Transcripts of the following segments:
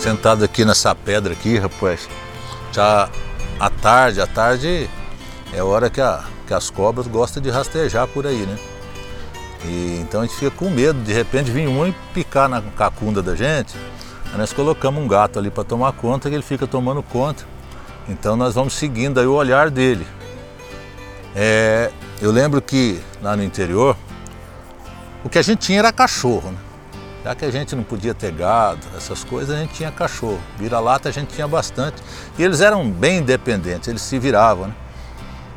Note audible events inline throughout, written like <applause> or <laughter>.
Sentado aqui nessa pedra aqui, rapaz. Já à tarde, à tarde é hora que, a, que as cobras gostam de rastejar por aí, né? E, então a gente fica com medo, de repente vir um e picar na cacunda da gente. Aí nós colocamos um gato ali para tomar conta, que ele fica tomando conta. Então nós vamos seguindo aí o olhar dele. É, eu lembro que lá no interior, o que a gente tinha era cachorro, né? Já que a gente não podia ter gado, essas coisas, a gente tinha cachorro. Vira-lata a gente tinha bastante. E eles eram bem independentes, eles se viravam, né?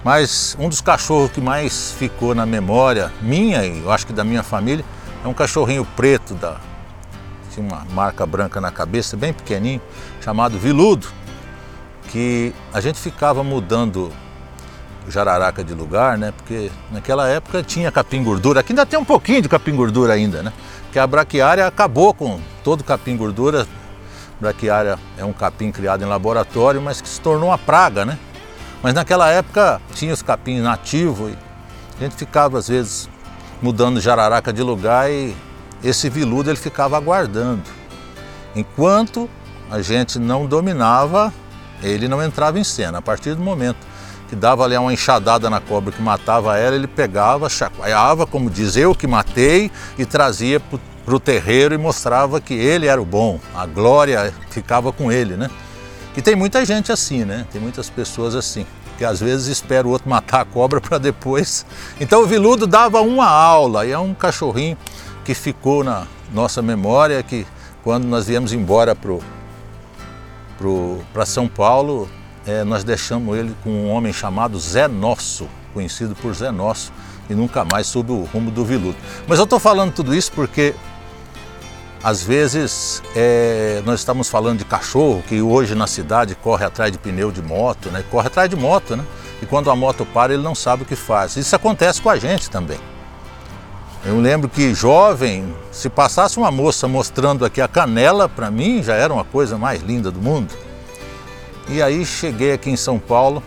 Mas um dos cachorros que mais ficou na memória minha e eu acho que da minha família é um cachorrinho preto da tinha uma marca branca na cabeça, bem pequenininho, chamado Viludo, que a gente ficava mudando jararaca de lugar, né? Porque naquela época tinha capim gordura. Aqui ainda tem um pouquinho de capim gordura ainda, né? Porque a braquiária acabou com todo capim gordura. Braquiária é um capim criado em laboratório, mas que se tornou uma praga, né? Mas naquela época tinha os capins nativos e a gente ficava às vezes mudando jararaca de lugar e esse viludo ele ficava aguardando. Enquanto a gente não dominava, ele não entrava em cena. A partir do momento que dava ali uma enxadada na cobra que matava ela, ele pegava, chacoalhava, como diz eu que matei, e trazia para o terreiro e mostrava que ele era o bom, a glória ficava com ele, né? E tem muita gente assim, né? Tem muitas pessoas assim, que às vezes espera o outro matar a cobra para depois. Então o Viludo dava uma aula, e é um cachorrinho que ficou na nossa memória, que quando nós viemos embora para São Paulo, é, nós deixamos ele com um homem chamado Zé Nosso, conhecido por Zé Nosso, e nunca mais soube o rumo do Viludo. Mas eu estou falando tudo isso porque às vezes é, nós estamos falando de cachorro que hoje na cidade corre atrás de pneu de moto, né? corre atrás de moto, né? E quando a moto para ele não sabe o que faz. Isso acontece com a gente também. Eu lembro que jovem, se passasse uma moça mostrando aqui a canela, para mim já era uma coisa mais linda do mundo. E aí cheguei aqui em São Paulo,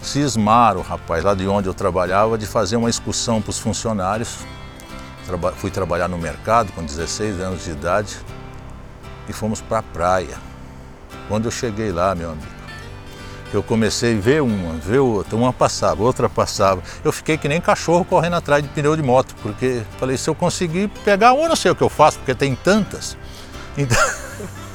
cismaram, rapaz, lá de onde eu trabalhava, de fazer uma excursão para os funcionários. Traba fui trabalhar no mercado com 16 anos de idade e fomos para a praia. Quando eu cheguei lá, meu amigo, eu comecei a ver uma, ver outra, uma passava, outra passava. Eu fiquei que nem cachorro correndo atrás de pneu de moto, porque falei, se eu conseguir pegar uma, não sei o que eu faço, porque tem tantas. Então... <laughs>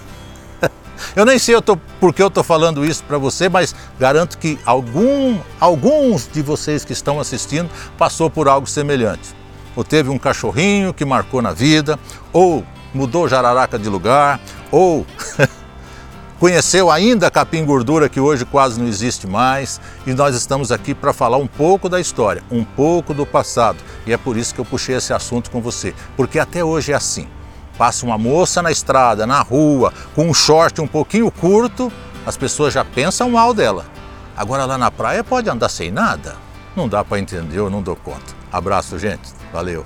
Eu nem sei eu tô, por que eu estou falando isso para você, mas garanto que algum, alguns de vocês que estão assistindo passou por algo semelhante. Ou teve um cachorrinho que marcou na vida, ou mudou jararaca de lugar, ou <laughs> conheceu ainda a capim gordura que hoje quase não existe mais, e nós estamos aqui para falar um pouco da história, um pouco do passado. E é por isso que eu puxei esse assunto com você, porque até hoje é assim. Passa uma moça na estrada, na rua, com um short um pouquinho curto, as pessoas já pensam mal dela. Agora lá na praia pode andar sem nada? Não dá para entender, eu não dou conta. Abraço, gente. Valeu.